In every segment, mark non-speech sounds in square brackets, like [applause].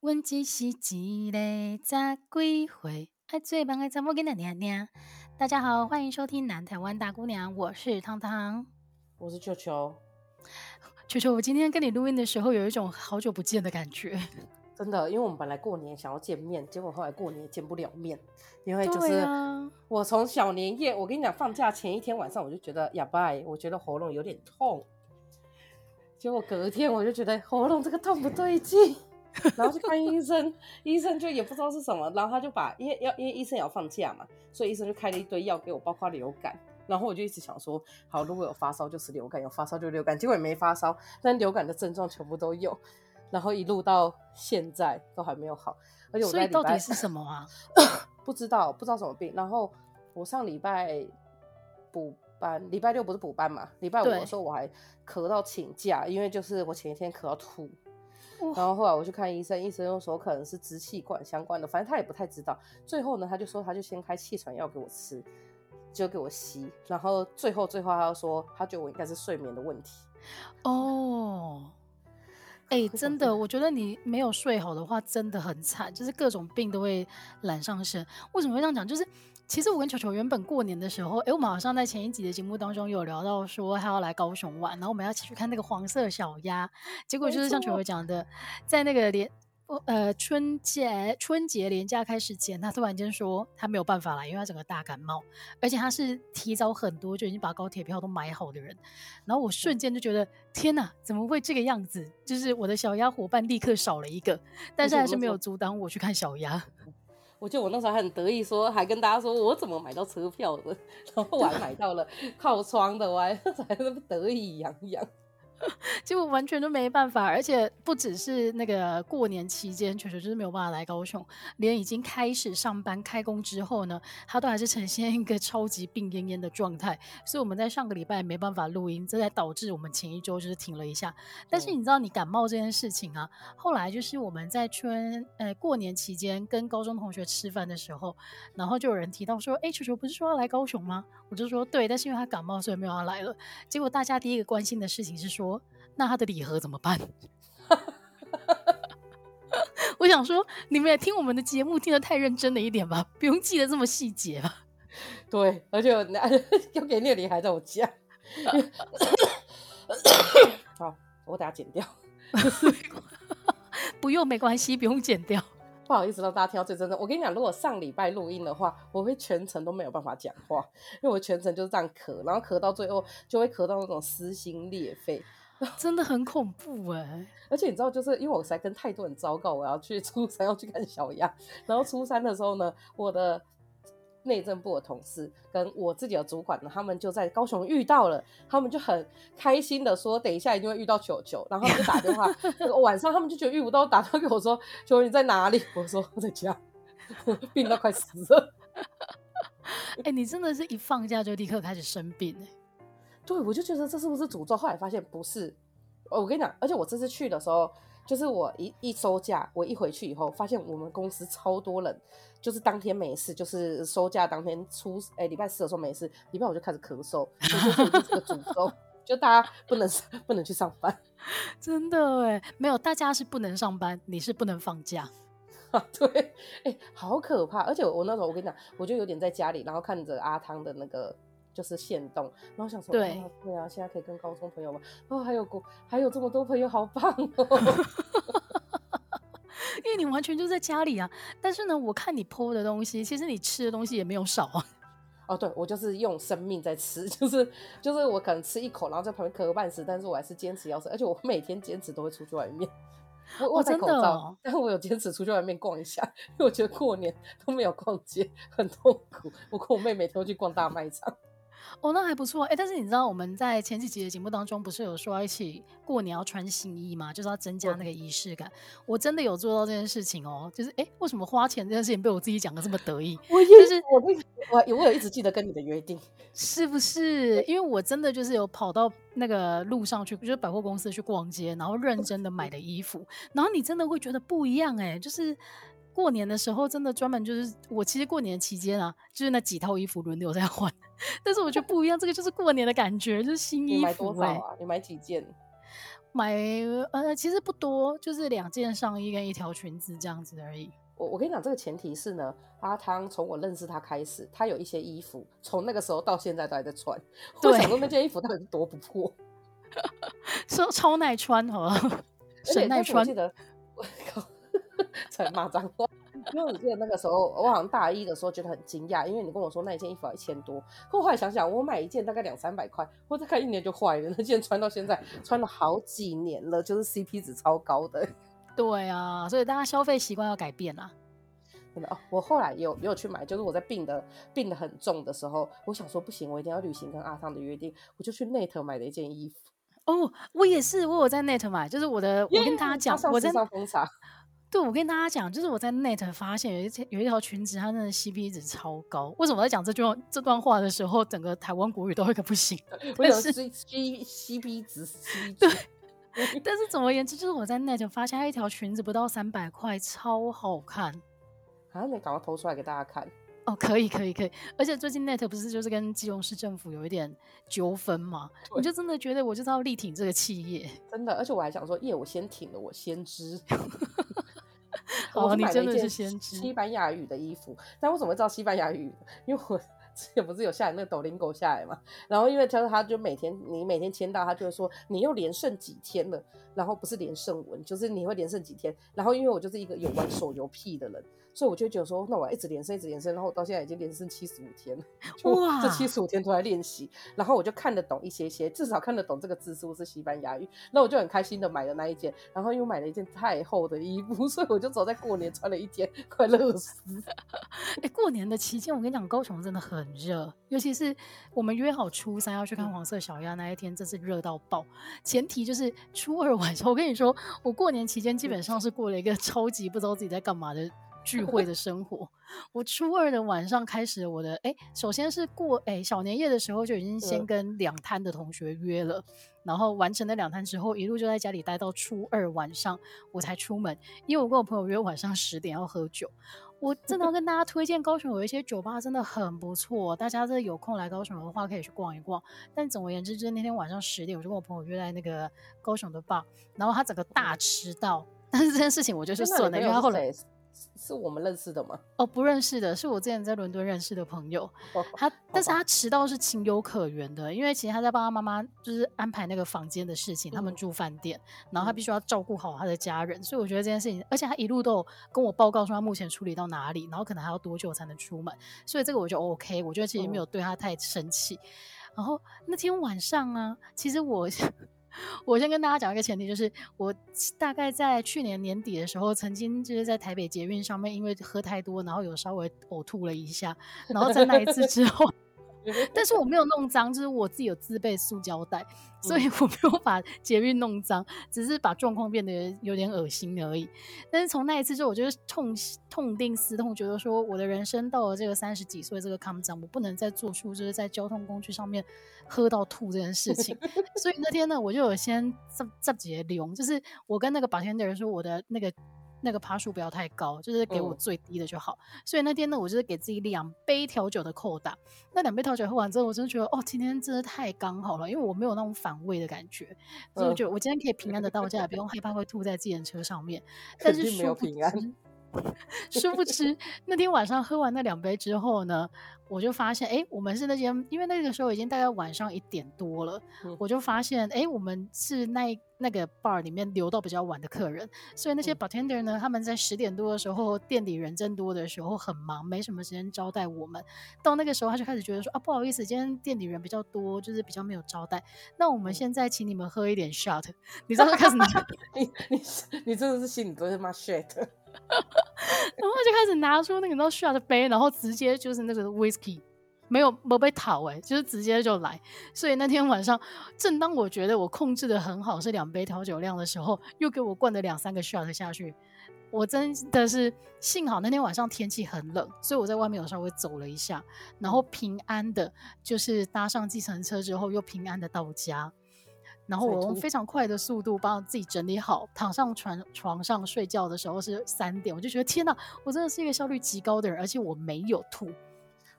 阮只是一个十几岁爱做梦的查某囡仔娘娘。大家好，欢迎收听《南台湾大姑娘》，我是汤汤，我是球球。球球，我今天跟你录音的时候，有一种好久不见的感觉。[laughs] 真的，因为我们本来过年想要见面，结果后来过年也见不了面，因为就是我从小年夜，我跟你讲，放假前一天晚上我就觉得哑巴，我觉得喉咙有点痛，结果隔天我就觉得喉咙这个痛不对劲。然后去看医生，医生就也不知道是什么，然后他就把，因为要因为医生也要放假嘛，所以医生就开了一堆药给我，包括流感。然后我就一直想说，好，如果有发烧就是流感，有发烧就流感。结果也没发烧，但流感的症状全部都有。然后一路到现在都还没有好。而且我在所以到底是什么啊？[laughs] 不知道，不知道什么病。然后我上礼拜补班，礼拜六不是补班嘛？礼拜五的时候我还咳到请假，因为就是我前一天咳到吐。然后后来我去看医生，医生又说可能是支气管相关的，反正他也不太知道。最后呢，他就说他就先开气喘药给我吃，就给我吸。然后最后最后他又说他觉得我应该是睡眠的问题。哦，哎、欸，真的，我觉得你没有睡好的话真的很惨，就是各种病都会揽上身。为什么会这样讲？就是。其实我跟球球原本过年的时候，哎，我们好像在前一集的节目当中有聊到说他要来高雄玩，然后我们要去看那个黄色小鸭。结果就是像球球讲的，在那个连呃春节春节连假开始前，他突然间说他没有办法来，因为他整个大感冒，而且他是提早很多就已经把高铁票都买好的人。然后我瞬间就觉得天哪，怎么会这个样子？就是我的小鸭伙伴立刻少了一个，但是还是没有阻挡我去看小鸭。[laughs] 我记得我那时候还很得意说，说还跟大家说我怎么买到车票的，[laughs] 然后我还买到了靠窗的，我还 [laughs] 还那么得意洋洋。[laughs] 结果完全都没办法，而且不只是那个过年期间，球球就是没有办法来高雄，连已经开始上班开工之后呢，他都还是呈现一个超级病恹恹的状态。所以我们在上个礼拜没办法录音，这才导致我们前一周就是停了一下。但是你知道，你感冒这件事情啊，后来就是我们在春呃过年期间跟高中同学吃饭的时候，然后就有人提到说，哎，球球不是说要来高雄吗？我就说对，但是因为他感冒，所以没有要来了。结果大家第一个关心的事情是说，那他的礼盒怎么办？[laughs] 我想说，你们也听我们的节目听得太认真了一点吧，不用记得这么细节吧。对，而且我要 [laughs] 给那个礼还在我家。[coughs] 好，我等下剪掉。[laughs] 不用，没关系，不用剪掉。不好意思让大家听到最真的。我跟你讲，如果上礼拜录音的话，我会全程都没有办法讲话，因为我全程就是这样咳，然后咳到最后就会咳到那种撕心裂肺。[laughs] 真的很恐怖哎、欸！而且你知道，就是因为我实在跟太多人糟糕我要去 [laughs] 初三要去看小鸭，然后初三的时候呢，我的内政部的同事跟我自己的主管呢，他们就在高雄遇到了，他们就很开心的说，等一下一定会遇到球球，然后就打电话，晚上他们就觉得遇不到，打电话给我说，球球你在哪里？我说我在家，[laughs] 病到快死了。哎、欸，你真的是一放假就立刻开始生病哎。对，我就觉得这是不是诅咒？后来发现不是。哦我跟你讲，而且我这次去的时候，就是我一一收假，我一回去以后，发现我们公司超多人，就是当天没事，就是收假当天出，哎，礼拜四的时候没事，礼拜五就开始咳嗽，就是这个诅咒，就大家不能不能去上班。[laughs] 真的哎，没有，大家是不能上班，你是不能放假。啊，[laughs] 对，哎，好可怕。而且我，我那时候我跟你讲，我就有点在家里，然后看着阿汤的那个。就是现动，然后想说，对、哦，对啊，现在可以跟高中朋友们，哦，还有过，还有这么多朋友，好棒哦！[laughs] 因为你完全就在家里啊，但是呢，我看你 po 的东西，其实你吃的东西也没有少啊。[laughs] 哦，对，我就是用生命在吃，就是就是我可能吃一口，然后在旁边咳个半死，但是我还是坚持要吃，而且我每天坚持都会出去外面，[laughs] 我我戴口罩，但是我有坚持出去外面逛一下，因为我觉得过年都没有逛街，很痛苦。我跟我妹每天都去逛大卖场。哦，那还不错哎、欸，但是你知道我们在前几集的节目当中不是有说要一起过年要穿新衣吗？就是要增加那个仪式感。我真的有做到这件事情哦，就是哎、欸，为什么花钱这件事情被我自己讲的这么得意？[laughs] 我也是，我我我有一直记得跟你的约定，[laughs] 是不是？因为我真的就是有跑到那个路上去，就是百货公司去逛街，然后认真的买的衣服，然后你真的会觉得不一样哎、欸，就是。过年的时候，真的专门就是我，其实过年期间啊，就是那几套衣服轮流在换，但是我觉得不一样，这个就是过年的感觉，就是新衣服。你买多少啊？你买几件？买呃，其实不多，就是两件上衣跟一条裙子这样子而已。我我跟你讲，这个前提是呢，阿汤从我认识他开始，他有一些衣服从那个时候到现在都还在穿。对我想说那件衣服到底是多不破，[laughs] 说超耐穿好吧？谁耐穿？我记得我靠，[laughs] 才骂脏话。因为我记得那个时候，我好像大一的时候觉得很惊讶，因为你跟我说那一件衣服要一千多，可我后来想想，我买一件大概两三百块，我再看一年就坏了。那件穿到现在穿了好几年了，就是 CP 值超高的。[laughs] 对啊，所以大家消费习惯要改变啦。真的哦，我后来有有去买，就是我在病的病的很重的时候，我想说不行，我一定要履行跟阿汤的约定，我就去 Net 买了一件衣服。哦，我也是，我有在 Net 买，就是我的我跟大家讲，我在风茶。对，我跟大家讲，就是我在 Net 发现有一件有一条裙子，它真的 CP 值超高。为什么我在讲这句这段话的时候，整个台湾国语都会个不行？为什么 C C CP 值值对。但是总而言之，就是我在 Net 发现它一条裙子不到三百块，超好看。好像你赶快偷出来给大家看。哦，可以，可以，可以。而且最近 Net 不是就是跟基隆市政府有一点纠纷嘛？我就真的觉得我就是要力挺这个企业。真的，而且我还想说，耶，我先挺了，我先知。[laughs] 哦，你真的是先知。西班牙语的衣服，但我怎么会知道西班牙语？因为我。也不是有下来那个抖音狗下来嘛，然后因为他说他就每天你每天签到，他就会说你又连胜几天了，然后不是连胜文，就是你会连胜几天，然后因为我就是一个有玩手游癖的人。所以我就觉得说，那我要一直连胜，一直连胜，然后我到现在已经连胜七十五天了。哇！这七十五天都在练习，然后我就看得懂一些些，至少看得懂这个字是不是西班牙语。那我就很开心的买了那一件，然后又买了一件太厚的衣服，所以我就走在过年穿了一天，快乐死。哎、欸，过年的期间，我跟你讲，高雄真的很热，尤其是我们约好初三要去看黄色小鸭那一天，真是热到爆。前提就是初二晚上，我跟你说，我过年期间基本上是过了一个 [laughs] 超级不知道自己在干嘛的。聚会的生活，我初二的晚上开始我的哎、欸，首先是过哎、欸、小年夜的时候就已经先跟两摊的同学约了，嗯、然后完成了两摊之后，一路就在家里待到初二晚上我才出门，因为我跟我朋友约晚上十点要喝酒。我真的要跟大家推荐高雄有一些酒吧真的很不错，大家这有空来高雄的话可以去逛一逛。但总而言之，就是那天晚上十点，我就跟我朋友约在那个高雄的 bar，然后他整个大迟到，[laughs] 但是这件事情我就是算了，因为他后来。是我们认识的吗？哦，不认识的，是我之前在伦敦认识的朋友。哦、他，但是他迟到是情有可原的，因为其实他在帮他妈妈就是安排那个房间的事情，嗯、他们住饭店，然后他必须要照顾好他的家人，嗯、所以我觉得这件事情，而且他一路都有跟我报告说他目前处理到哪里，然后可能还要多久才能出门，所以这个我就 OK，我觉得其实没有对他太生气。嗯、然后那天晚上啊，其实我。[laughs] 我先跟大家讲一个前提，就是我大概在去年年底的时候，曾经就是在台北捷运上面，因为喝太多，然后有稍微呕吐了一下，然后在那一次之后。但是我没有弄脏，就是我自己有自备塑胶袋，所以我没有把捷运弄脏，只是把状况变得有点恶心而已。但是从那一次之后，我就是痛痛定思痛，觉得说我的人生到了这个三十几岁这个坎站，我不能再做出就是在交通工具上面喝到吐这件事情。[laughs] 所以那天呢，我就有先这这几个流，就是我跟那个 bartender 说我的那个。那个趴数不要太高，就是给我最低的就好。嗯、所以那天呢，我就是给自己两杯调酒的扣打。那两杯调酒喝完之后，我真的觉得，哦，今天真的太刚好了，因为我没有那种反胃的感觉，所以我觉得我今天可以平安的到家，不用害怕会吐在自行车上面。但是没有平安。殊不知，那天晚上喝完那两杯之后呢，我就发现，哎、欸，我们是那间，因为那个时候已经大概晚上一点多了，嗯、我就发现，哎、欸，我们是那那个 bar 里面留到比较晚的客人，所以那些 bartender 呢，他们在十点多的时候，店里人真多的时候很忙，没什么时间招待我们。到那个时候，他就开始觉得说，啊，不好意思，今天店里人比较多，就是比较没有招待。那我们现在请你们喝一点 shot，[laughs] 你知道他开始拿，[laughs] 你你你真的是心里都是骂 shit。[laughs] 然后就开始拿出那个那 shot 的杯，然后直接就是那个 whisky，没有没被讨哎，就是直接就来。所以那天晚上，正当我觉得我控制的很好，是两杯调酒量的时候，又给我灌了两三个 shot 下去。我真的是幸好那天晚上天气很冷，所以我在外面有稍微走了一下，然后平安的，就是搭上计程车之后又平安的到家。然后我用非常快的速度帮自己整理好，躺上床床上睡觉的时候是三点，我就觉得天哪，我真的是一个效率极高的人，而且我没有吐。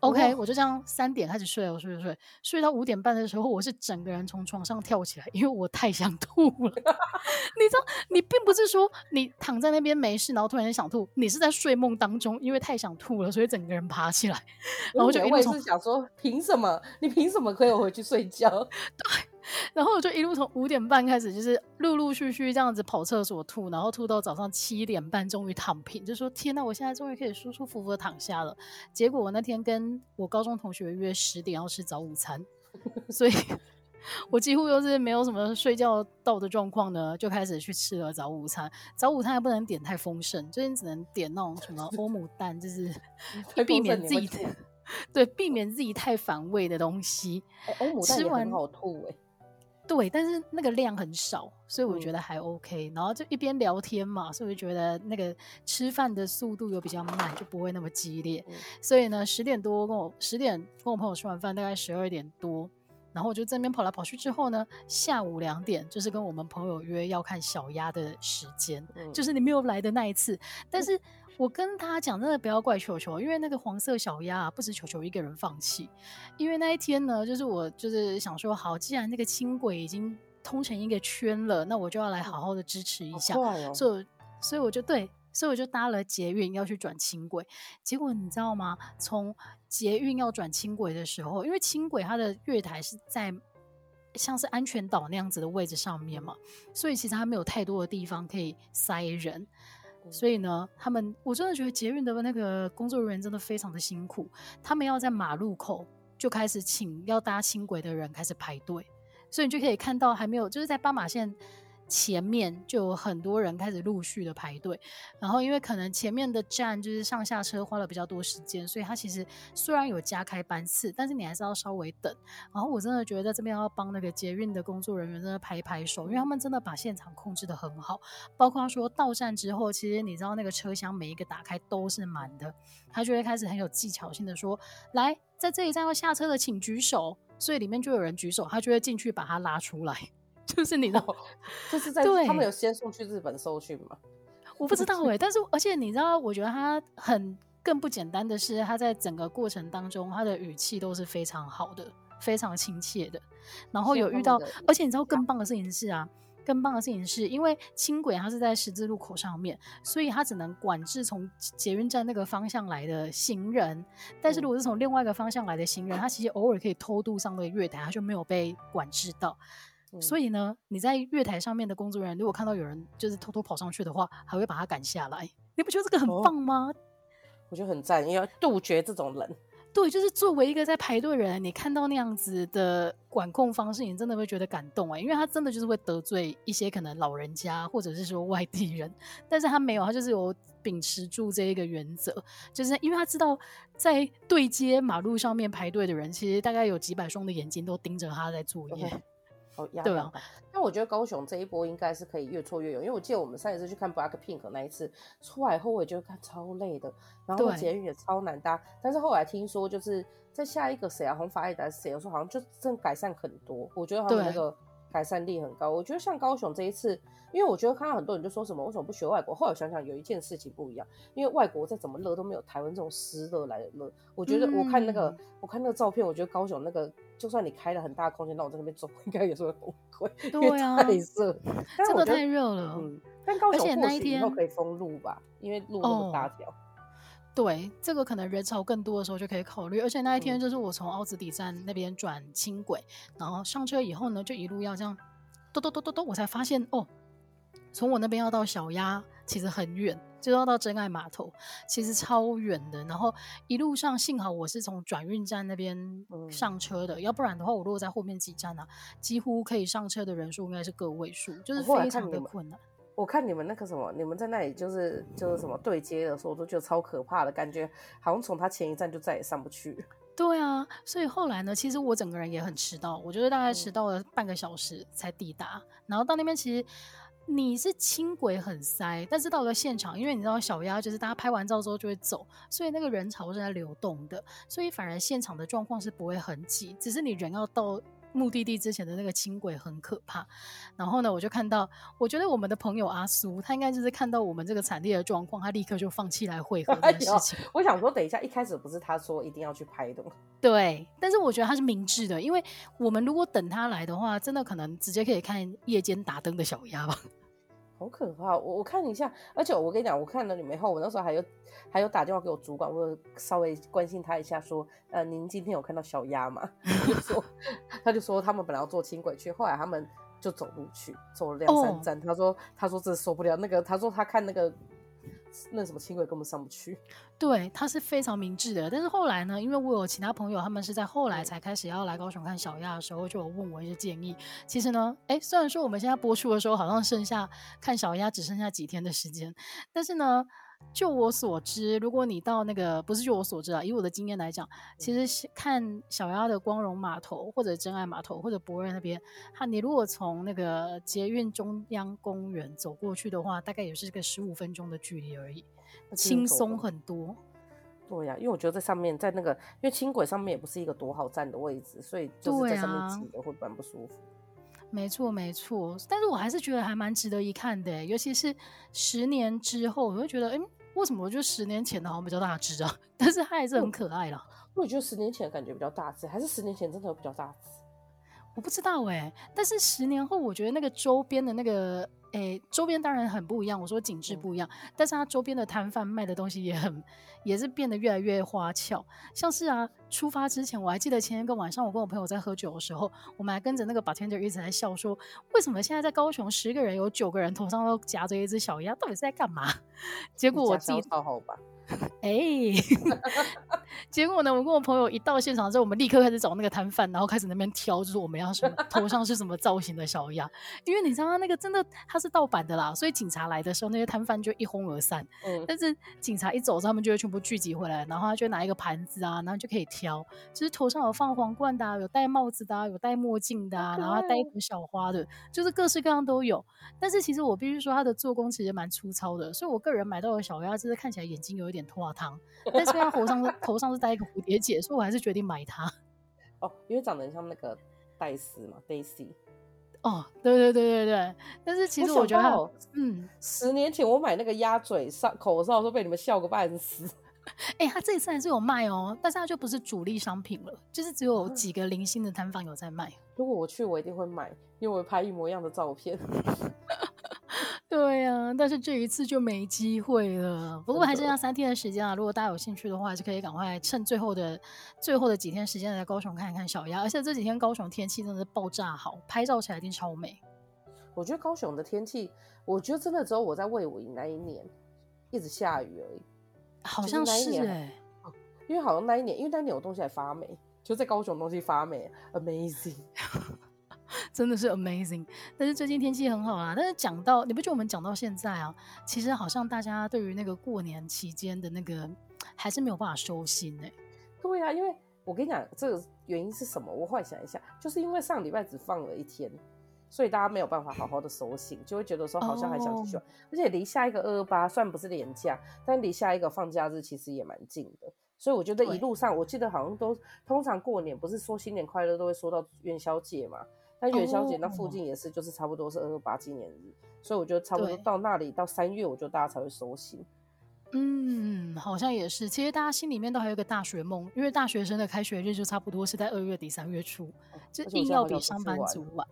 OK，我就这样三点开始睡，我睡睡睡，睡到五点半的时候，我是整个人从床上跳起来，因为我太想吐了。[laughs] 你知道，你并不是说你躺在那边没事，然后突然间想吐，你是在睡梦当中，因为太想吐了，所以整个人爬起来。[laughs] 然后我就一直想说，凭什么？你凭什么可以回去睡觉？[laughs] 对。然后我就一路从五点半开始，就是陆陆续续这样子跑厕所吐，然后吐到早上七点半，终于躺平，就说天哪，我现在终于可以舒舒服服的躺下了。结果我那天跟我高中同学约十点要吃早午餐，所以 [laughs] 我几乎又是没有什么睡觉到的状况呢，就开始去吃了早午餐。早午餐还不能点太丰盛，最近只能点那种什么欧姆蛋，就是 [laughs] 避免自己 [laughs] 对避免自己太反胃的东西。欧姆蛋也很好吐哎。对，但是那个量很少，所以我觉得还 OK。嗯、然后就一边聊天嘛，所以我觉得那个吃饭的速度又比较慢，就不会那么激烈。嗯、所以呢，十点多跟我十点跟我朋友吃完饭，大概十二点多，然后我就这边跑来跑去。之后呢，下午两点就是跟我们朋友约要看小鸭的时间，嗯、就是你没有来的那一次。但是。嗯我跟他讲，真的不要怪球球，因为那个黄色小鸭啊，不止球球一个人放弃。因为那一天呢，就是我就是想说，好，既然那个轻轨已经通成一个圈了，那我就要来好好的支持一下。哦、所以，所以我就对，所以我就搭了捷运要去转轻轨。结果你知道吗？从捷运要转轻轨的时候，因为轻轨它的月台是在像是安全岛那样子的位置上面嘛，所以其实它没有太多的地方可以塞人。所以呢，他们我真的觉得捷运的那个工作人员真的非常的辛苦，他们要在马路口就开始请要搭轻轨的人开始排队，所以你就可以看到还没有就是在斑马线。前面就有很多人开始陆续的排队，然后因为可能前面的站就是上下车花了比较多时间，所以他其实虽然有加开班次，但是你还是要稍微等。然后我真的觉得在这边要帮那个捷运的工作人员真的拍拍手，因为他们真的把现场控制的很好，包括说到站之后，其实你知道那个车厢每一个打开都是满的，他就会开始很有技巧性的说：“来，在这一站要下车的请举手。”所以里面就有人举手，他就会进去把他拉出来。就是你知道，就是在对他们有先送去日本搜寻吗？我不知道哎、欸，但是而且你知道，我觉得他很更不简单的是，他在整个过程当中，他的语气都是非常好的，非常亲切的。然后有遇到，而且你知道更棒的事情是啊，更棒的事情是因为轻轨它是在十字路口上面，所以它只能管制从捷运站那个方向来的行人。但是如果是从另外一个方向来的行人，他其实偶尔可以偷渡上那个月台，他就没有被管制到。所以呢，你在月台上面的工作人员，如果看到有人就是偷偷跑上去的话，还会把他赶下来。你不觉得这个很棒吗？哦、我觉得很赞，要杜绝这种人。对，就是作为一个在排队的人，你看到那样子的管控方式，你真的会觉得感动哎，因为他真的就是会得罪一些可能老人家或者是说外地人，但是他没有，他就是有秉持住这一个原则，就是因为他知道在对接马路上面排队的人，其实大概有几百双的眼睛都盯着他在作业。[laughs] 哦，对啊，但我觉得高雄这一波应该是可以越挫越勇，因为我记得我们上一次去看 BLACKPINK 那一次出来后，我也觉得看超累的，然后捷运也超难搭。但是后来听说，就是在下一个谁啊，红发爱的谁，我说好像就真改善很多。我觉得他们那个改善力很高。我觉得像高雄这一次，因为我觉得看到很多人就说什么为什么不学外国，后来想想有一件事情不一样，因为外国再怎么热都没有台湾这种湿热来的热。我觉得我看那个、嗯、我看那个照片，我觉得高雄那个。就算你开了很大的空间，那我在那边走，应该也是会崩溃。对啊，太热，真的太热了。嗯，但高雄那一天以后可以封路吧，因为路那么大条。对，这个可能人潮更多的时候就可以考虑。而且那一天就是我从奥子底站那边转轻轨，然后上车以后呢，就一路要这样，嘟嘟嘟嘟嘟，我才发现哦，从我那边要到小鸭其实很远。就要到真爱码头，其实超远的。然后一路上幸好我是从转运站那边上车的，嗯、要不然的话，我如果在后面几站啊，几乎可以上车的人数应该是个位数，就是非常的困难。我看你们那个什么，你们在那里就是就是什么对接的时候，我都觉得超可怕的感觉，好像从他前一站就再也上不去。对啊，所以后来呢，其实我整个人也很迟到，我觉得大概迟到了半个小时才抵达，嗯、然后到那边其实。你是轻轨很塞，但是到了现场，因为你知道小鸭就是大家拍完照之后就会走，所以那个人潮是在流动的，所以反而现场的状况是不会很挤，只是你人要到目的地之前的那个轻轨很可怕。然后呢，我就看到，我觉得我们的朋友阿苏，他应该就是看到我们这个惨烈的状况，他立刻就放弃来汇合这件事情。[laughs] 我想说，等一下，一开始不是他说一定要去拍的吗？[laughs] 对，但是我觉得他是明智的，因为我们如果等他来的话，真的可能直接可以看夜间打灯的小鸭吧。好可怕！我我看一下，而且我跟你讲，我看了你们以后，我那时候还有还有打电话给我主管，我稍微关心他一下，说，呃，您今天有看到小鸭吗？[laughs] 他就说，[laughs] 他就说他们本来要坐轻轨去，后来他们就走路去，走了两三站。Oh. 他说，他说这受不了那个，他说他看那个。那什么轻轨根本上不去，[laughs] 对，他是非常明智的。但是后来呢，因为我有其他朋友，他们是在后来才开始要来高雄看小亚的时候，就有问我一些建议。其实呢，哎，虽然说我们现在播出的时候好像剩下看小亚只剩下几天的时间，但是呢。就我所知，如果你到那个不是就我所知啊，以我的经验来讲，其实看小鸭的光荣码头或者真爱码头或者博瑞那边，哈，你如果从那个捷运中央公园走过去的话，大概也是个十五分钟的距离而已，轻松很多。对呀、啊，因为我觉得在上面，在那个因为轻轨上面也不是一个多好站的位置，所以就是在上面挤的会蛮不舒服。没错，没错，但是我还是觉得还蛮值得一看的，尤其是十年之后，我会觉得，哎，为什么我觉得十年前的好像比较大只啊？[laughs] 但是它还是很可爱啦。我觉得十年前的感觉比较大只，还是十年前真的有比较大只？我不知道哎，但是十年后，我觉得那个周边的那个。诶，周边当然很不一样。我说景致不一样，嗯、但是它周边的摊贩卖的东西也很，也是变得越来越花俏。像是啊，出发之前我还记得前一个晚上，我跟我朋友在喝酒的时候，我们还跟着那个 bartender 一直在笑说，为什么现在在高雄十个人有九个人头上都夹着一只小鸭，到底是在干嘛？[laughs] 结果我自己超好吧。[laughs] 哎，[laughs] 结果呢？我跟我朋友一到现场之后，我们立刻开始找那个摊贩，然后开始那边挑，就是我们要什么头上是什么造型的小鸭。因为你知道他那个真的它是盗版的啦，所以警察来的时候，那些摊贩就一哄而散。嗯，但是警察一走，他们就会全部聚集回来，然后他就拿一个盘子啊，然后就可以挑，就是头上有放皇冠的啊，有戴帽子的啊，有戴墨镜的啊，然后戴一朵小花的，就是各式各样都有。但是其实我必须说，它的做工其实蛮粗糙的，所以我个人买到的小鸭，就是看起来眼睛有一点。点脱汤，但是它头上是头上是戴一个蝴蝶结，所以我还是决定买它。[laughs] 哦，因为长得很像那个戴斯嘛，Daisy。哦，对对对对对。但是其实我觉得，嗯，十年前我买那个鸭嘴上口罩，都被你们笑个半死。哎、欸，他这一次还是有卖哦，但是他就不是主力商品了，就是只有几个零星的摊贩有在卖。如果我去，我一定会买，因为我会拍一模一样的照片。对呀、啊，但是这一次就没机会了。不过还剩下三天的时间啊，如果大家有兴趣的话，还是可以赶快趁最后的最后的几天时间来高雄看一看小鸭。而且这几天高雄天气真的是爆炸好，拍照起来一定超美。我觉得高雄的天气，我觉得真的只有我在魏武营那一年一直下雨而已。好像是哎、欸，因为好像那一年，因为那一年有东西还发霉，就在高雄东西发霉，amazing。真的是 amazing，但是最近天气很好啊。但是讲到你不觉得我们讲到现在啊，其实好像大家对于那个过年期间的那个还是没有办法收心呢、欸。对啊，因为我跟你讲，这个原因是什么？我幻想一下，就是因为上礼拜只放了一天，所以大家没有办法好好的收心，就会觉得说好像还想继续玩。Oh. 而且离下一个二二八虽然不是连假，但离下一个放假日其实也蛮近的。所以我觉得一路上，我记得好像都通常过年不是说新年快乐都会说到元宵节嘛。但元宵节那附近也是，就是差不多是二二八纪念日，哦，所以我觉得差不多到那里到三月，我觉得大家才会收心。嗯，好像也是。其实大家心里面都还有一个大学梦，因为大学生的开学日就差不多是在二月底三月初，就硬要比上班族晚。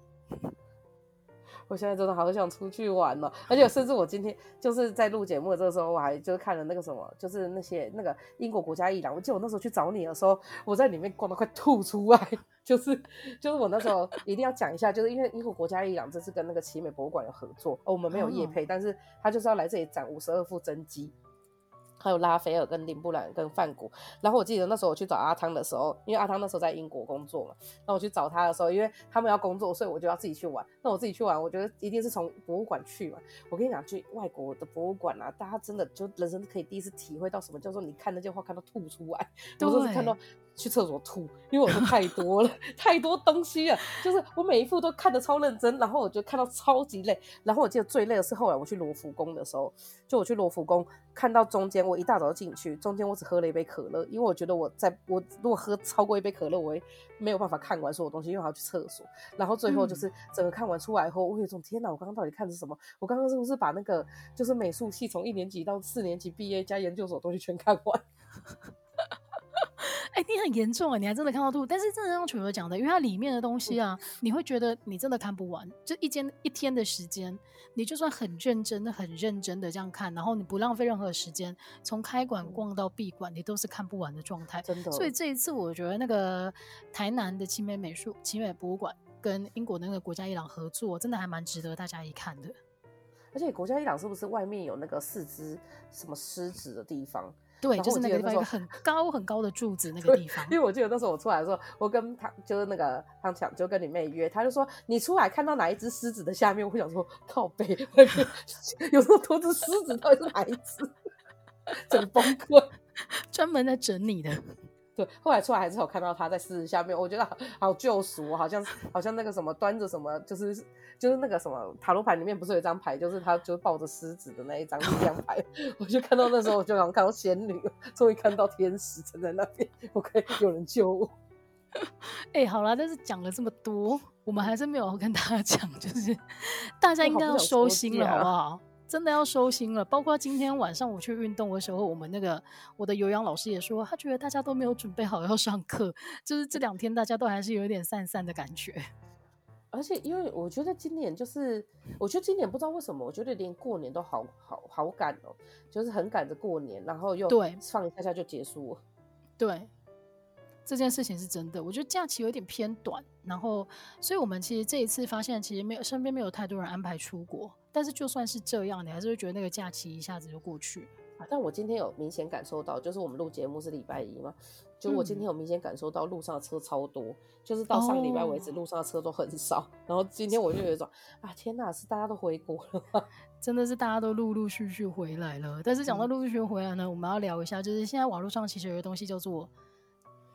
我现在真的好想出去玩了，而且甚至我今天就是在录节目的这个时候，我还就是看了那个什么，就是那些那个英国国家艺廊。我记得我那时候去找你的时候，我在里面逛得快吐出来，就是就是我那时候一定要讲一下，就是因为英国国家艺廊这次跟那个奇美博物馆有合作，哦，我们没有夜配，嗯，但是他就是要来这里展五十二副真迹。还有拉斐尔跟林布兰跟范谷，然后我记得那时候我去找阿汤的时候，因为阿汤那时候在英国工作嘛，那我去找他的时候，因为他们要工作，所以我就要自己去玩。那我自己去玩，我觉得一定是从博物馆去嘛。我跟你讲，去外国的博物馆啊，大家真的就人生可以第一次体会到什么叫做你看那件画看到吐出来，[laughs] 我说是看到。去厕所吐，因为我说太多了，[laughs] 太多东西了，就是我每一幅都看得超认真，然后我就看到超级累，然后我记得最累的是后来我去罗浮宫的时候，就我去罗浮宫看到中间，我我一大早就进去，中间我只喝了一杯可乐，因为我觉得我在我如果喝超过一杯可乐，我会没有办法看完所有东西，因为我要去厕所。然后最后就是整个看完出来后，我有一种天哪，我刚刚到底看的是什么？我刚刚是不是把那个就是美术系从一年级到四年级毕业加研究所东西全看完？[laughs] 哎、欸，你很严重啊！你还真的看到吐，但是真的像球球讲的，因为它里面的东西啊，你会觉得你真的看不完。就一间一天的时间，你就算很认真的、很认真的这样看，然后你不浪费任何时间，从开馆逛到闭馆，你都是看不完的状态。真的。所以这一次，我觉得那个台南的奇美美术、奇美博物馆跟英国的那个国家伊朗合作，真的还蛮值得大家一看的。而且国家伊朗是不是外面有那个四只什么狮子的地方？对，就是那个地方，一个很高很高的柱子那个 [laughs] 地方。因为我记得那时候我出来的时候，我跟他就是那个汤强就跟你妹约，他就说你出来看到哪一只狮子的下面，我想说靠北外面有那么多只狮子，到底是哪一只？[laughs] 整崩溃，[laughs] 专门在整你的。对，后来出来还是有看到他在狮子下面，我觉得好，好救赎，好像好像那个什么端着什么，就是就是那个什么塔罗牌里面不是有一张牌，就是他就抱着狮子的那一张力量牌，[laughs] 我就看到那时候我就好像看到仙女，终于看到天使站在那边，我可以有人救我。[laughs] 哎、欸，好了，但是讲了这么多，我们还是没有跟大家讲，就是大家应该要收心了，好不好？真的要收心了，包括今天晚上我去运动的时候，我们那个我的有氧老师也说，他觉得大家都没有准备好要上课，就是这两天大家都还是有一点散散的感觉。[laughs] 而且因为我觉得今年就是，我觉得今年不知道为什么，我觉得连过年都好好好赶哦，就是很赶着过年，然后又对放一下下就结束了。对，这件事情是真的，我觉得假期有点偏短，然后所以我们其实这一次发现，其实没有身边没有太多人安排出国。但是就算是这样，你还是会觉得那个假期一下子就过去。但我今天有明显感受到，就是我们录节目是礼拜一嘛，就我今天有明显感受到路上的车超多，嗯、就是到上礼拜为止，路上的车都很少。哦、然后今天我就有一种啊，天哪，是大家都回国了吗？[laughs] 真的是大家都陆陆续续回来了。但是讲到陆陆续续回来呢，我们要聊一下，就是现在网络上其实有个东西叫做。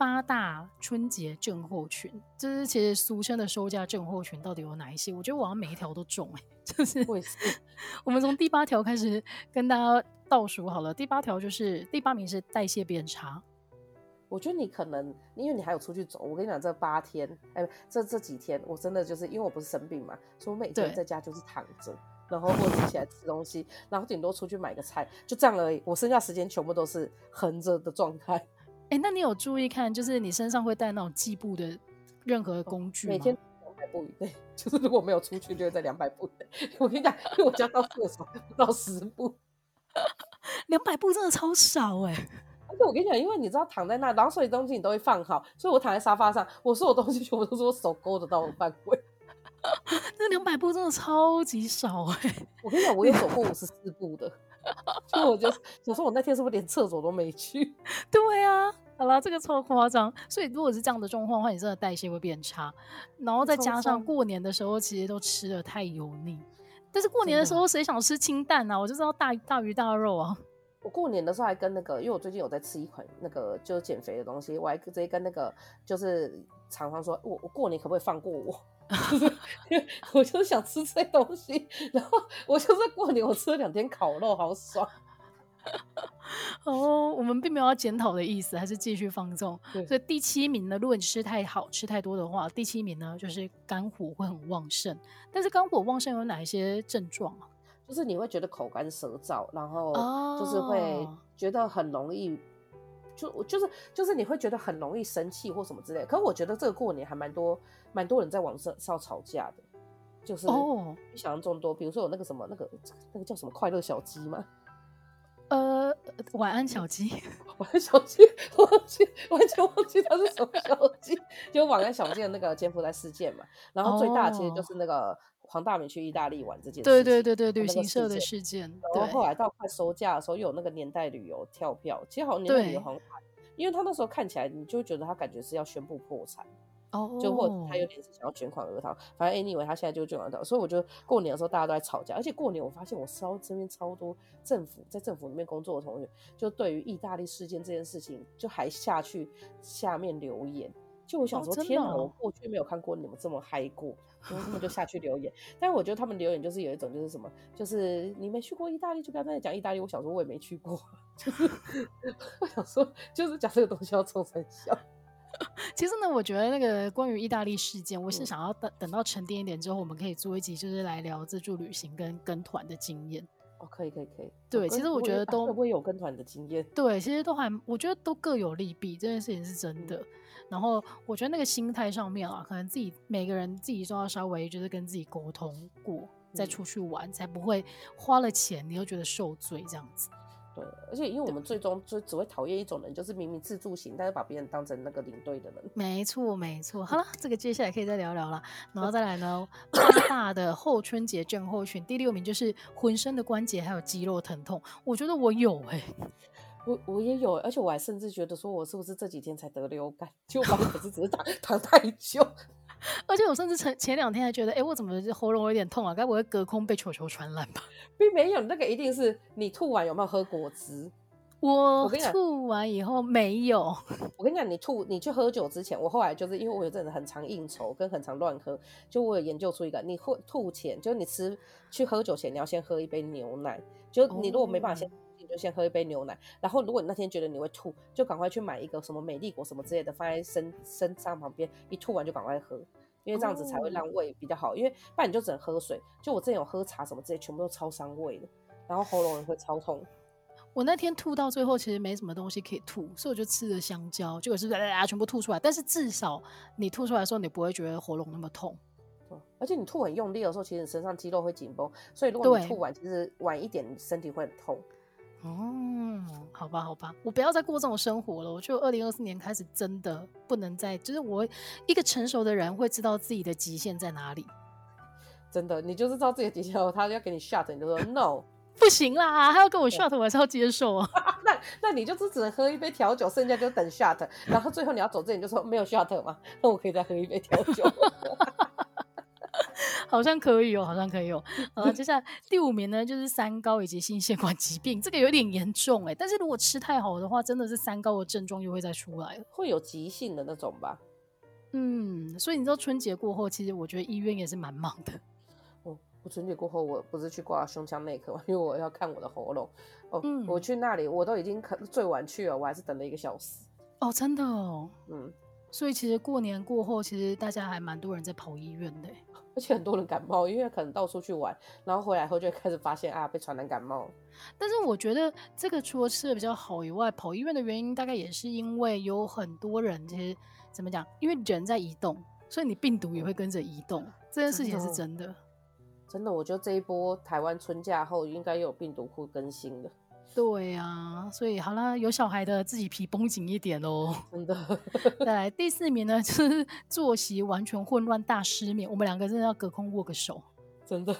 八大春节症候群，就是其实俗称的收假症候群，到底有哪一些？我觉得我好像每一条都中哎、欸，就 [laughs] 是我们从第八条开始跟大家倒数好了。第八条就是第八名是代谢变差。我觉得你可能因为你还有出去走，我跟你讲这八天，哎、欸，这这几天我真的就是因为我不是生病嘛，所以我每天在家就是躺着，然后或者起来吃东西，然后顶多出去买个菜，就这样而已。我剩下时间全部都是横着的状态。哎、欸，那你有注意看，就是你身上会带那种计步的任何工具吗？每天两百步以内，就是如果没有出去，就会在两百步以内。我跟你讲，因为我家到厕所不到十步，[laughs] 两百步真的超少哎、欸。[laughs] 而且我跟你讲，因为你知道躺在那，然后所有东西你都会放好，所以我躺在沙发上，我所有东西全部都是我手勾得到的范围。那两百步真的超级少哎、欸。我跟你讲，我有走过五十四步的。[laughs] 所以我就想说，我那天是不是连厕所都没去？[laughs] 对啊，好啦，这个超夸张。所以如果是这样的状况的话，你真的代谢会变差，然后再加上过年的时候，其实都吃的太油腻。但是过年的时候，谁想吃清淡啊？我就知道大大鱼大肉啊。我过年的时候还跟那个，因为我最近有在吃一款那个就是减肥的东西，我还直接跟那个就是厂商说，我我过年可不可以放过我？[laughs] 我就是想吃这些东西，然后我就是过年我吃了两天烤肉，好爽。哦，我们并没有要检讨的意思，还是继续放纵。所以第七名呢，如果你吃太好吃太多的话，第七名呢就是肝火会很旺盛。但是肝火旺盛有哪一些症状啊？就是你会觉得口干舌燥，然后就是会觉得很容易。就就是就是你会觉得很容易生气或什么之类的，可是我觉得这个过年还蛮多蛮多人在网上上吵架的，就是哦比想象中多。比如说有那个什么那个那个叫什么快乐小鸡吗？呃，晚安小鸡，[laughs] 晚安小鸡，忘记完全忘记它是什么小鸡，[laughs] 就晚安小鸡的那个柬埔寨事件嘛。然后最大的其实就是那个黄大明去意大利玩这件事，对对对对，旅行社的事件。然后后来到快收假的时候，有那个年代旅游跳票，其实好像年代旅游好像。因为他那时候看起来，你就会觉得他感觉是要宣布破产，哦，oh. 就或者他有点是想要卷款而逃。反正 anyway，他现在就卷款而逃。所以我觉得过年的时候大家都在吵架，而且过年我发现我超身边超多政府在政府里面工作的同学，就对于意大利事件这件事情，就还下去下面留言，就我想说，哦、天哪，我过去没有看过你们这么嗨过，然后他们就下 [laughs] 去留言。但是我觉得他们留言就是有一种就是什么，就是你没去过意大利，就不要再讲意大利。我想说，我也没去过，就是 [laughs] 我想说，就是讲这个东西要冲三笑。[laughs] 其实呢，我觉得那个关于意大利事件，我是想要等等到沉淀一点之后，我们可以做一集，就是来聊自助旅行跟跟团的经验。哦，可以可以可以。对，其实我觉得都会不会有跟团的经验？对，其实都还，我觉得都各有利弊，这件事情是真的。嗯、然后我觉得那个心态上面啊，可能自己每个人自己都要稍微就是跟自己沟通过，再出去玩，嗯、才不会花了钱你又觉得受罪这样子。对，而且因为我们最终就只会讨厌一种人，就是明明自助型，但是把别人当成那个领队的人。没错，没错。好了，[laughs] 这个接下来可以再聊聊了。然后再来呢，八 [laughs] 大的后春节症候群第六名就是浑身的关节还有肌肉疼痛。我觉得我有哎、欸，我我也有，而且我还甚至觉得说我是不是这几天才得流感？[laughs] 就我可是只是躺躺太久。[laughs] 而且我甚至前前两天还觉得，哎、欸，我怎么喉咙有点痛啊？该不会隔空被球球传染吧？[laughs] 并没有，那个一定是你吐完有没有喝果汁？我我吐完以后没有。我跟你讲，你吐你去喝酒之前，我后来就是因为我有阵子很常应酬跟很常乱喝，就我有研究出一个，你会吐前，就是你吃去喝酒前，你要先喝一杯牛奶。就你如果没办法先，你就先喝一杯牛奶。然后如果你那天觉得你会吐，就赶快去买一个什么美丽果什么之类的，放在身身上旁边，一吐完就赶快喝。因为这样子才会让胃比较好，因为不然你就只能喝水。就我之前有喝茶什么之类，全部都超伤胃的，然后喉咙也会超痛。我那天吐到最后，其实没什么东西可以吐，所以我就吃了香蕉，结果是啦啦全部吐出来。但是至少你吐出来的时候，你不会觉得喉咙那么痛。而且你吐很用力的时候，其实你身上肌肉会紧绷，所以如果你吐完，其实晚一点，你身体会很痛。哦，好吧，好吧，我不要再过这种生活了。我就二零二四年开始，真的不能再，就是我一个成熟的人会知道自己的极限在哪里。真的，你就是知道自己的极限后，他要给你 shot，你就说 [laughs] no，不行啦，他要跟我 shut，我还是要接受啊。[laughs] 那那你就是只能喝一杯调酒，剩下就等 shut，然后最后你要走之前就说没有 shut 吗？那我可以再喝一杯调酒。[laughs] 好像可以哦，好像可以哦。然后接下来第五名呢，就是三高以及心血管疾病，这个有点严重哎。但是如果吃太好的话，真的是三高的症状又会再出来，会有急性的那种吧？嗯，所以你知道春节过后，其实我觉得医院也是蛮忙的。哦，我春节过后我不是去挂胸腔内科嘛，[laughs] 因为我要看我的喉咙。哦，嗯、我去那里，我都已经可最晚去了，我还是等了一个小时。哦，真的哦。嗯，所以其实过年过后，其实大家还蛮多人在跑医院的。而且很多人感冒，因为可能到处去玩，然后回来后就会开始发现啊，被传染感冒。但是我觉得这个除了吃的比较好以外，跑医院的原因大概也是因为有很多人，其实怎么讲？因为人在移动，所以你病毒也会跟着移动。这件事情是真的。真的，我觉得这一波台湾春假后应该有病毒库更新的。对呀、啊，所以好啦，有小孩的自己皮绷紧一点哦。真的。[laughs] 再来第四名呢，就是 [laughs] 作息完全混乱、大失眠。我们两个真的要隔空握个手。真的，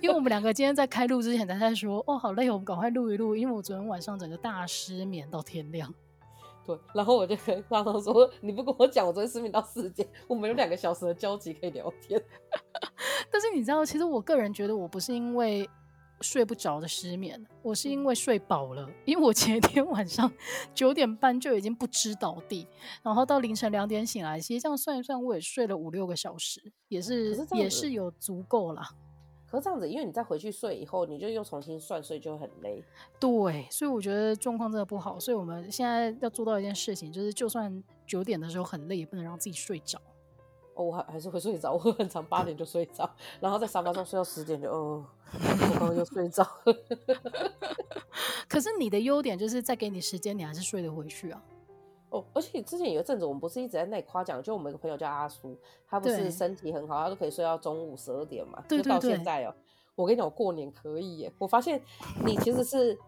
因为我们两个今天在开录之前才在说，哦，好累，我们赶快录一录，因为我昨天晚上整个大失眠到天亮。[laughs] 对，然后我就跟他们说，你不跟我讲，我昨天失眠到四点，我们有两个小时的交集可以聊天。但是你知道，其实我个人觉得，我不是因为。睡不着的失眠，我是因为睡饱了，因为我前一天晚上 [laughs] 九点半就已经不知倒地，然后到凌晨两点醒来，其实这样算一算，我也睡了五六个小时，也是，是也是有足够啦。[laughs] 可是这样子，因为你再回去睡以后，你就又重新算睡，就很累。对，所以我觉得状况真的不好，所以我们现在要做到一件事情，就是就算九点的时候很累，也不能让自己睡着。哦，我还还是会睡着，[laughs] 我会很常八点就睡着，然后在沙发上睡到十点就哦，我刚刚又睡着。[laughs] 可是你的优点就是再给你时间，你还是睡得回去啊。哦，而且之前有一阵子，我们不是一直在那里夸奖，就我们一个朋友叫阿苏，他不是身体很好，他都可以睡到中午十二点嘛，对对对，就到现在哦。我跟你讲，我过年可以耶，我发现你其实是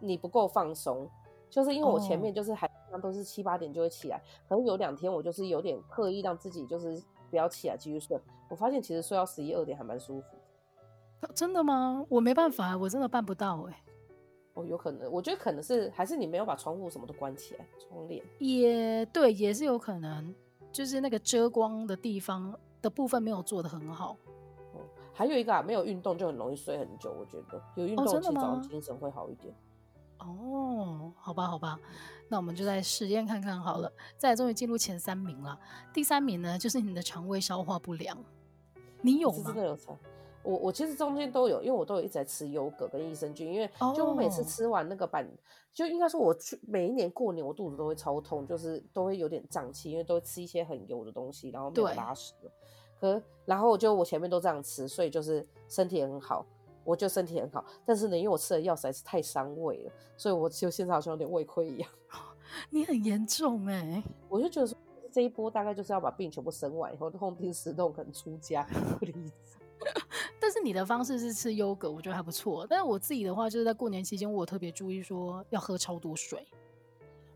你不够放松。就是因为我前面就是还都是七八点就会起来，可能有两天我就是有点刻意让自己就是不要起来继续睡。我发现其实睡到十一二点还蛮舒服。真的吗？我没办法，我真的办不到哎。哦，有可能，我觉得可能是还是你没有把窗户什么都关起来，窗帘。也对，也是有可能，就是那个遮光的地方的部分没有做的很好。哦，还有一个啊，没有运动就很容易睡很久。我觉得有运动，其实早上精神会好一点。哦，好吧，好吧，那我们就再实验看看好了。再终于进入前三名了，第三名呢就是你的肠胃消化不良，你有吗？我我其实中间都有，因为我都有一直在吃优格跟益生菌，因为就我每次吃完那个板，oh. 就应该说我去每一年过年我肚子都会超痛，就是都会有点胀气，因为都会吃一些很油的东西，然后没有拉屎。可然后就我前面都这样吃，所以就是身体很好，我就身体很好。但是呢，因为我吃的药实在是太伤胃了，所以我就现在好像有点胃亏一样。[laughs] 你很严重哎、欸，我就觉得说这一波大概就是要把病全部生完以后，痛定思痛，可能出家。[laughs] 但是你的方式是吃优格，我觉得还不错。但是我自己的话，就是在过年期间，我特别注意说要喝超多水。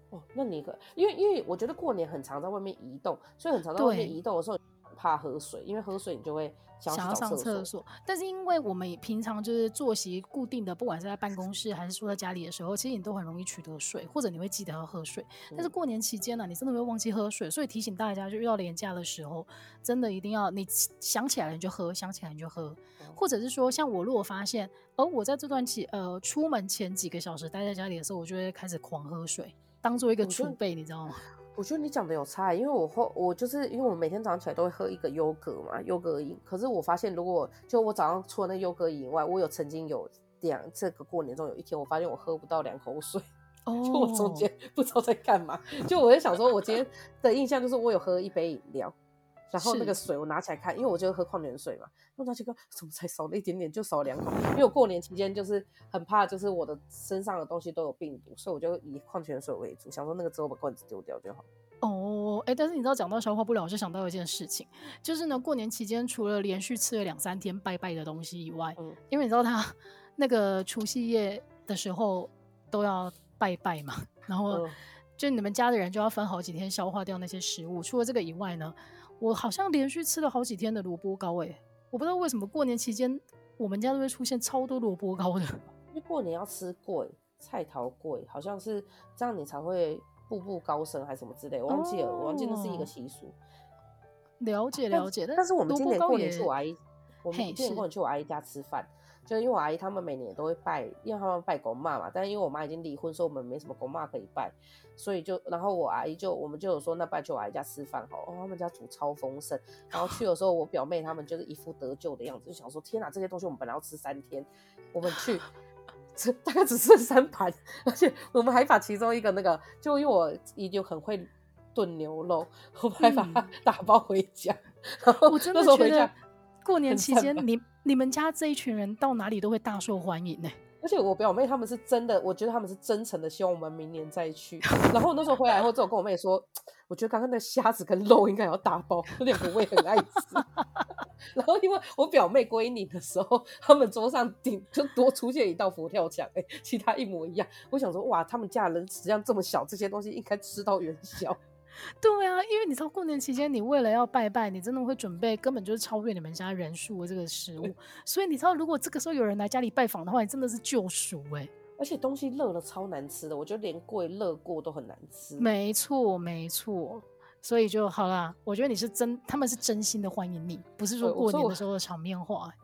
哦，那你可因为因为我觉得过年很常在外面移动，所以很常在外面移动的时候。怕喝水，因为喝水你就会想要，上厕所。但是因为我们平常就是作息固定的，不管是在办公室还是说在家里的时候，其实你都很容易取得水，或者你会记得要喝水。但是过年期间呢、啊，你真的会忘记喝水，所以提醒大家，就遇到廉假的时候，真的一定要你想起来了你就喝，想起来你就喝，或者是说像我如果发现，而我在这段期呃出门前几个小时待在家里的时候，我就会开始狂喝水，当做一个储备，你知道吗？我觉得你讲的有差，因为我后我就是因为我每天早上起来都会喝一个优格嘛，优格饮。可是我发现，如果就我早上除了那优格饮以外，我有曾经有两这个过年中有一天，我发现我喝不到两口水，oh. [laughs] 就我中间不知道在干嘛。就我在想说，我今天的印象就是我有喝一杯饮料。然后那个水我拿起来看，因为我就喝矿泉水嘛，那拿起来怎么才少了一点点，就少了两口。因为我过年期间就是很怕，就是我的身上的东西都有病毒，所以我就以矿泉水为主，想说那个之后把罐子丢掉就好。哦，哎，但是你知道讲到消化不良，我就想到一件事情，就是呢，过年期间除了连续吃了两三天拜拜的东西以外，嗯，因为你知道他那个除夕夜的时候都要拜拜嘛，然后就你们家的人就要分好几天消化掉那些食物。除了这个以外呢，我好像连续吃了好几天的萝卜糕，哎，我不知道为什么过年期间我们家都会出现超多萝卜糕的。[laughs] 因为过年要吃贵，菜头贵，好像是这样你才会步步高升还是什么之类，我忘记了，哦、我忘记那是一个习俗。了解了解，但是我们今年过年去我阿姨，我们今年过年去我阿姨家吃饭。就因为我阿姨他们每年都会拜，因为他们拜公妈嘛。但是因为我妈已经离婚，所以我们没什么公妈可以拜，所以就然后我阿姨就我们就有说，那拜去我阿姨家吃饭好。哦，他们家煮超丰盛。然后去的时候，我表妹他们就是一副得救的样子，就想说天哪，这些东西我们本来要吃三天，我们去 [laughs] 吃大概只吃了三盘，而且我们还把其中一个那个，就因为我姨就很会炖牛肉，我们还把它打包回家。然后我真的觉得过年期间你。你们家这一群人到哪里都会大受欢迎呢、欸？而且我表妹他们是真的，我觉得他们是真诚的，希望我们明年再去。[laughs] 然后那时候回来后，之后跟我妹说，我觉得刚刚那虾子跟肉应该要打包，有点不会很爱吃。[laughs] 然后因为我表妹归你的时候，他们桌上顶就多出现一道佛跳墙，哎，其他一模一样。我想说，哇，他们家人食量这么小，这些东西应该吃到元宵。[laughs] 对啊，因为你知道过年期间，你为了要拜拜，你真的会准备根本就是超越你们家人数的这个食物。[laughs] 所以你知道，如果这个时候有人来家里拜访的话，你真的是救赎哎、欸！而且东西热了超难吃的，我觉得连贵热过都很难吃。没错，没错。所以就好啦，我觉得你是真，他们是真心的欢迎你，不是说过年的时候的场面话、欸。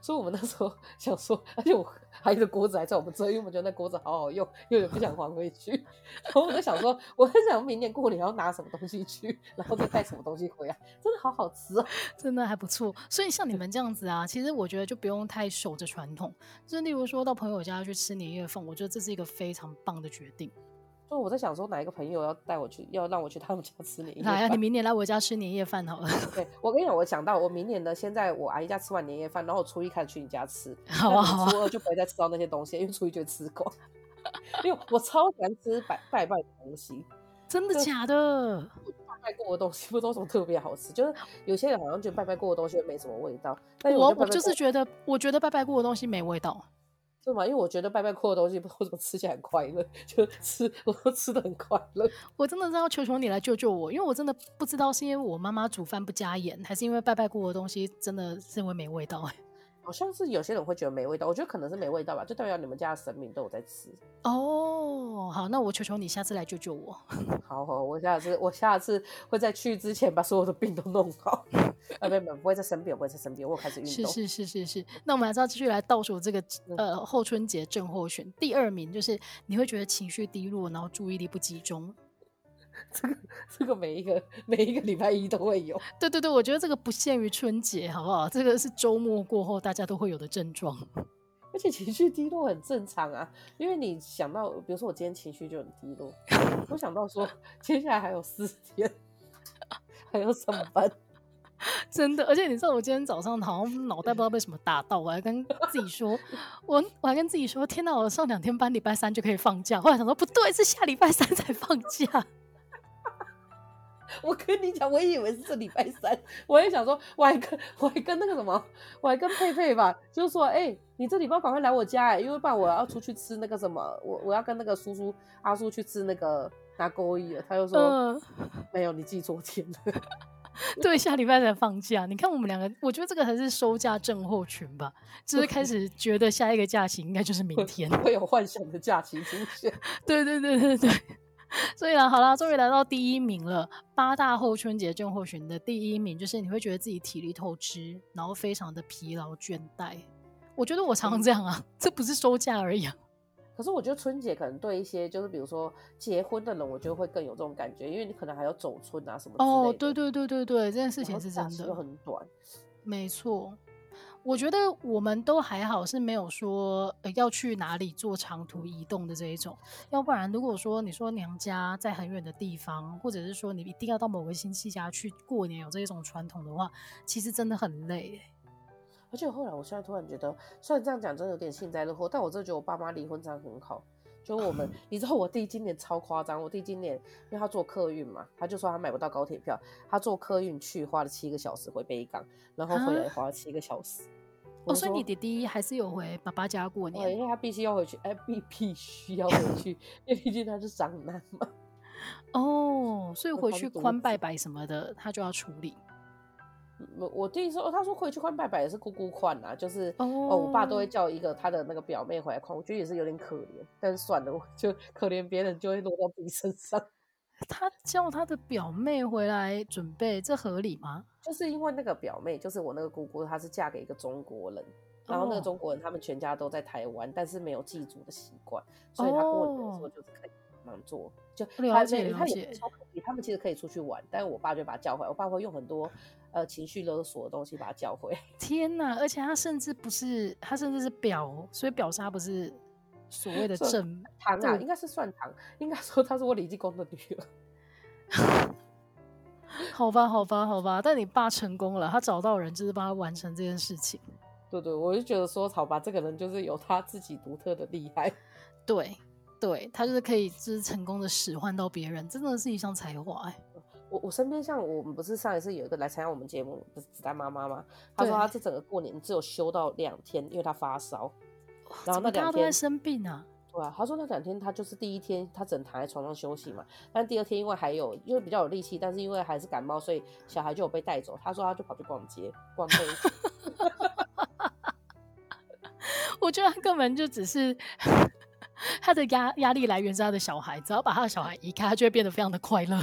所以我们那时候想说，而且我还有个锅子还在我们这，因为我们觉得那锅子好好用，又有点不想还回去。[laughs] 然后我就想说，我很想明年过年要拿什么东西去，然后再带什么东西回来，真的好好吃哦，[laughs] 真的还不错。所以像你们这样子啊，其实我觉得就不用太守着传统，就例如说到朋友家去吃年夜饭，我觉得这是一个非常棒的决定。就我在想说，哪一个朋友要带我去，要让我去他们家吃年夜饭？来啊，你明年来我家吃年夜饭好了。对，我跟你讲，我想到我明年呢，先在我阿姨家吃完年夜饭，然后我初一开始去你家吃，[laughs] 好啊，好啊，初二就不会再吃到那些东西，因为初一就会吃光。[laughs] 因为我超喜欢吃拜拜拜的东西，[laughs] 真的假的？拜拜过的东西不知道什么特别好吃，就是有些人好像觉得拜拜过的东西没什么味道，但我我就是觉得，我觉得拜拜过的东西没味道。是吗？因为我觉得拜拜过的东西，为什么吃起来很快乐？就吃，我都吃的很快乐。我真的是要求求你来救救我，因为我真的不知道是因为我妈妈煮饭不加盐，还是因为拜拜过的东西真的是因为没味道。哎，好像是有些人会觉得没味道，我觉得可能是没味道吧，就代表你们家的神明都有在吃。哦，好，那我求求你下次来救救我。[laughs] 好好，我下次我下次会在去之前把所有的病都弄好。[laughs] 啊，没有没有，不会在生病，不会在生病，我开始运动。是是是是是，那我们还是要继续来倒数这个呃后春节症候群第二名，就是你会觉得情绪低落，然后注意力不集中。这个这个每一个每一个礼拜一都会有。对对对，我觉得这个不限于春节，好不好？这个是周末过后大家都会有的症状。而且情绪低落很正常啊，因为你想到，比如说我今天情绪就很低落，我想到说 [laughs] 接下来还有四天还要上班，[laughs] 真的。而且你知道，我今天早上好像脑袋不知道被什么打到，我还跟自己说，我我还跟自己说，天哪，我上两天班，礼拜三就可以放假。后来想说不对，是下礼拜三才放假。我跟你讲，我以为是这礼拜三，[laughs] 我也想说，我还跟我还跟那个什么，我还跟佩佩吧，就是说，哎、欸，你这礼拜赶快来我家，哎，因为不然我要出去吃那个什么，我我要跟那个叔叔阿叔去吃那个拿勾一了。他就说，呃、没有，你记昨天了。[laughs] 对，下礼拜才放假。你看我们两个，我觉得这个才是收假症候群吧，就是开始觉得下一个假期应该就是明天，会有幻想的假期出现。对对对对对。[laughs] 所以啦，好啦，终于来到第一名了。八大后春节症候群的第一名，就是你会觉得自己体力透支，然后非常的疲劳倦怠。我觉得我常常这样啊，嗯、[laughs] 这不是收假而已啊。可是我觉得春节可能对一些就是比如说结婚的人，我觉得会更有这种感觉，因为你可能还要走春啊什么。哦，对对对对对，这件事情是真的。很短。没错。我觉得我们都还好，是没有说呃要去哪里做长途移动的这一种。要不然，如果说你说娘家在很远的地方，或者是说你一定要到某个亲戚家去过年，有这一种传统的话，其实真的很累。而且后来，我现在突然觉得，虽然这样讲真的有点幸灾乐祸，但我真的觉得我爸妈离婚这样很好。就我们，[laughs] 你知道我弟今年超夸张，我弟今年因为他坐客运嘛，他就说他买不到高铁票，他坐客运去花了七个小时回北港，然后回来花了七个小时。哦，所以你弟弟还是有回爸爸家过年？因为他必须要回去，哎，必必须要回去，因为毕竟他是长男嘛。[laughs] 哦，所以回去宽拜拜什么的，他就要处理。我我弟说，他说回去宽拜拜也是姑姑宽啊，就是哦，哦，我爸都会叫一个他的那个表妹回来宽，我觉得也是有点可怜，但是算了，我就 [laughs] 可怜别人就会落到自己身上。他叫他的表妹回来准备，这合理吗？就是因为那个表妹，就是我那个姑姑，她是嫁给一个中国人，然后那个中国人他们全家都在台湾，但是没有祭祖的习惯，所以他过年的时候就是可以帮忙做。就了解了解，他们其实可以出去玩，但是我爸就把他叫回来，我爸会用很多呃情绪勒索的东西把他叫回来。天哪！而且他甚至不是，他甚至是表，所以表杀不是。所谓的正堂啊，应该是算堂，应该说她是我李济公的女儿。[laughs] 好吧，好吧，好吧，但你爸成功了，他找到人，就是帮他完成这件事情。对对，我就觉得说，好吧，这个人就是有他自己独特的厉害。[laughs] 对对，他就是可以，就是成功的使唤到别人，真的是一项才华。哎，我我身边像我们不是上一次有一个来参加我们节目的子弹妈妈吗？他说他这整个过年只有休到两天，因为他发烧。然后那两天都在生病啊，对啊，他说那两天他就是第一天他只能躺在床上休息嘛，但第二天因为还有因为比较有力气，但是因为还是感冒，所以小孩就有被带走。他说他就跑去逛街逛街。[laughs] 我觉得他根本就只是 [laughs] 他的压压力来源是他的小孩，只要把他的小孩移开，他就会变得非常的快乐。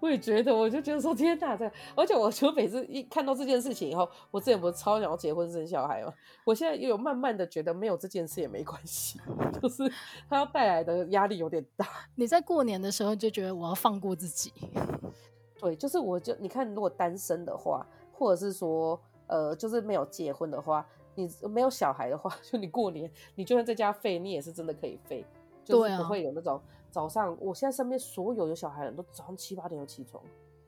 我也觉得，我就觉得说天哪，这而且我就每次一看到这件事情以后，我之前不是超想要结婚生小孩吗？我现在又有慢慢的觉得没有这件事也没关系，[laughs] 就是他要带来的压力有点大。你在过年的时候就觉得我要放过自己，[laughs] 对，就是我就你看，如果单身的话，或者是说呃，就是没有结婚的话，你没有小孩的话，[laughs] 就你过年你就算在家废，你也是真的可以废，就是不会有那种。早上，我现在身边所有有小孩的人都早上七八点就起床，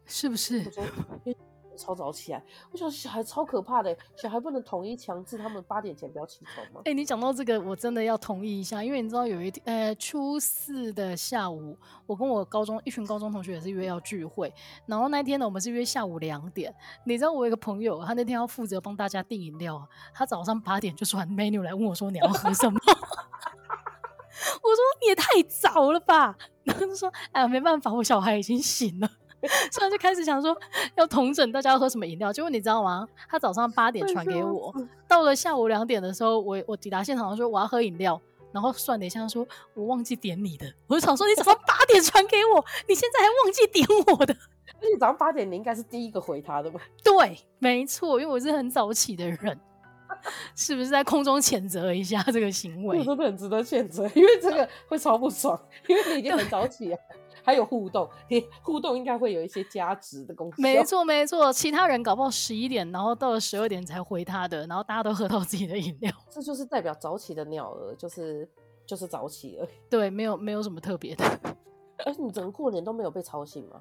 是不是？超早起来，我想小孩超可怕的，小孩不能统一强制他们八点前不要起床吗？哎、欸，你讲到这个，我真的要同意一下，因为你知道有一天，呃，初四的下午，我跟我高中一群高中同学也是约要聚会，然后那天呢，我们是约下午两点。你知道我有一个朋友，他那天要负责帮大家订饮料，他早上八点就传 menu 来问我说，你要喝什么？[laughs] 我说你也太早了吧，然后就说哎呀没办法，我小孩已经醒了。所以就开始想说要同整大家要喝什么饮料。结果你知道吗？他早上八点传给我，到了下午两点的时候，我我抵达现场说我要喝饮料，然后算了一下说我忘记点你的。我就想说你早上八点传给我，你现在还忘记点我的？而且早上八点你应该是第一个回他的吧？对，没错，因为我是很早起的人。是不是在空中谴责一下这个行为？我真的很值得谴责，因为这个会超不爽，因为你已经很早起了，还有互动，你互动应该会有一些加值的功效。没错没错，其他人搞不好十一点，然后到了十二点才回他的，然后大家都喝到自己的饮料，这就是代表早起的鸟儿，就是就是早起而已。对，没有没有什么特别的。而 [laughs] 且你整个过年都没有被吵醒吗？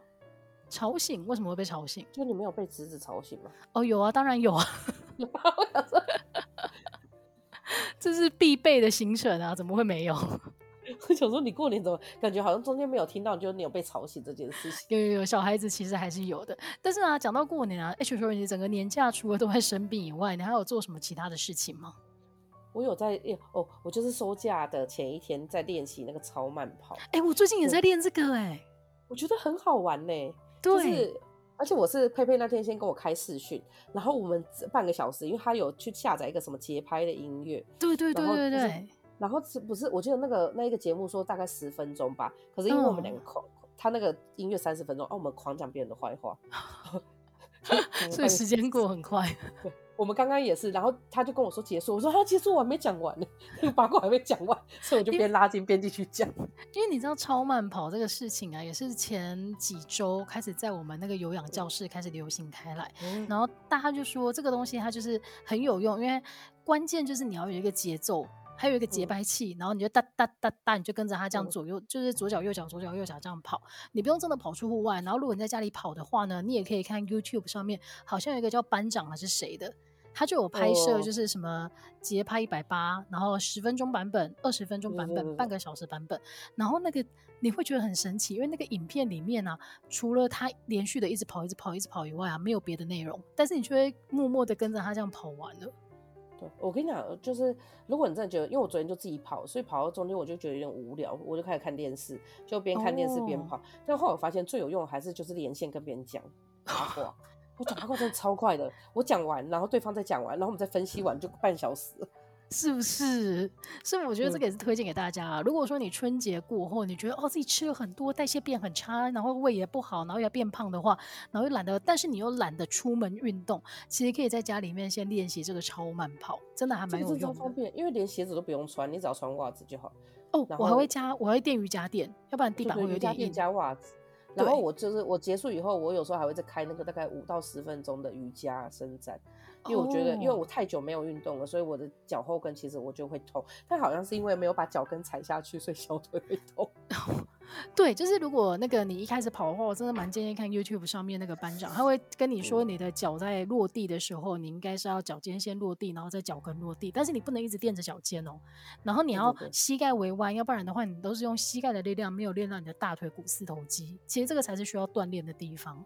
吵醒？为什么会被吵醒？就你没有被侄子吵醒吗？哦，有啊，当然有啊。[laughs] 这是必备的行程啊，怎么会没有？[laughs] 我想说，你过年怎么感觉好像中间没有听到，就是你有被吵醒这件事情？有有有，小孩子其实还是有的。但是啊，讲到过年啊，H 说你整个年假除了都在生病以外，你还有做什么其他的事情吗？我有在哦，我就是收假的前一天在练习那个超慢跑。哎、欸，我最近也在练这个、欸，哎，我觉得很好玩呢、欸。对。就是而且我是佩佩那天先跟我开视讯，然后我们半个小时，因为他有去下载一个什么节拍的音乐，对对对对对，然后是不是我记得那个那一个节目说大概十分钟吧，可是因为我们两个狂，嗯、他那个音乐三十分钟，哦、啊，我们狂讲别人的坏话 [laughs] [laughs] 所以时间过很快。我们刚刚也是，然后他就跟我说结束，我说他结束我还没讲完呢，那 [laughs] 个八卦还没讲完，所以我就边拉筋边继续讲。[laughs] 因为你知道超慢跑这个事情啊，也是前几周开始在我们那个有氧教室开始流行开来，嗯、然后大家就说这个东西它就是很有用，因为关键就是你要有一个节奏。还有一个节拍器，嗯、然后你就哒哒哒哒，你就跟着它这样左右，嗯、就是左脚右脚左脚右脚这样跑。你不用真的跑出户外。然后如果你在家里跑的话呢，你也可以看 YouTube 上面，好像有一个叫班长还是谁的，他就有拍摄，就是什么节拍一百八，然后十分钟版本、二十分钟版本、嗯、半个小时版本。然后那个你会觉得很神奇，因为那个影片里面啊，除了他连续的一直跑、一直跑、一直跑以外啊，没有别的内容。但是你却会默默的跟着他这样跑完了。对，我跟你讲，就是如果你真的觉得，因为我昨天就自己跑，所以跑到中间我就觉得有点无聊，我就开始看电视，就边看电视边跑。Oh. 但后来我发现最有用的还是就是连线跟别人讲 [laughs] 八卦，我讲八卦真的超快的，我讲完，然后对方再讲完，然后我们再分析完，就半小时。是不是？所以我觉得这个也是推荐给大家啊。嗯、如果说你春节过后，你觉得哦自己吃了很多，代谢变很差，然后胃也不好，然后要变胖的话，然后又懒得，但是你又懒得出门运动，其实可以在家里面先练习这个超慢跑，真的还蛮有用的。方便，因为连鞋子都不用穿，你只要穿袜子就好。哦，我还会加，我还会垫瑜伽垫，要不然地板会有点硬。加袜子。然后我就是我结束以后，我有时候还会再开那个大概五到十分钟的瑜伽伸展。因为我觉得，因为我太久没有运动了，所以我的脚后跟其实我就会痛。但好像是因为没有把脚跟踩下去，所以小腿会痛。[laughs] 对，就是如果那个你一开始跑的话，我真的蛮建议看 YouTube 上面那个班长，他会跟你说，你的脚在落地的时候，你应该是要脚尖先落地，然后再脚跟落地。但是你不能一直垫着脚尖哦，然后你要膝盖微弯，要不然的话，你都是用膝盖的力量，没有练到你的大腿股四头肌。其实这个才是需要锻炼的地方。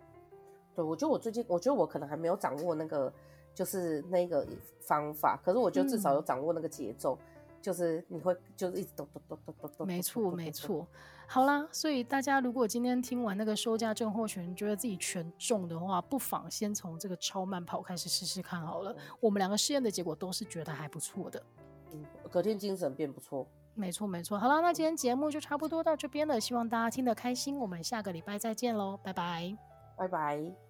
对，我觉得我最近，我觉得我可能还没有掌握那个。就是那个方法，可是我觉得至少有掌握那个节奏，嗯、就是你会就是一直咚咚咚咚咚咚。没错没错，好啦，所以大家如果今天听完那个收假症候群，觉得自己全中的话，不妨先从这个超慢跑开始试试看好了。嗯、我们两个试验的结果都是觉得还不错的，嗯，隔天精神变不错。没错没错，好啦，那今天节目就差不多到这边了，希望大家听得开心，我们下个礼拜再见喽，拜拜，拜拜。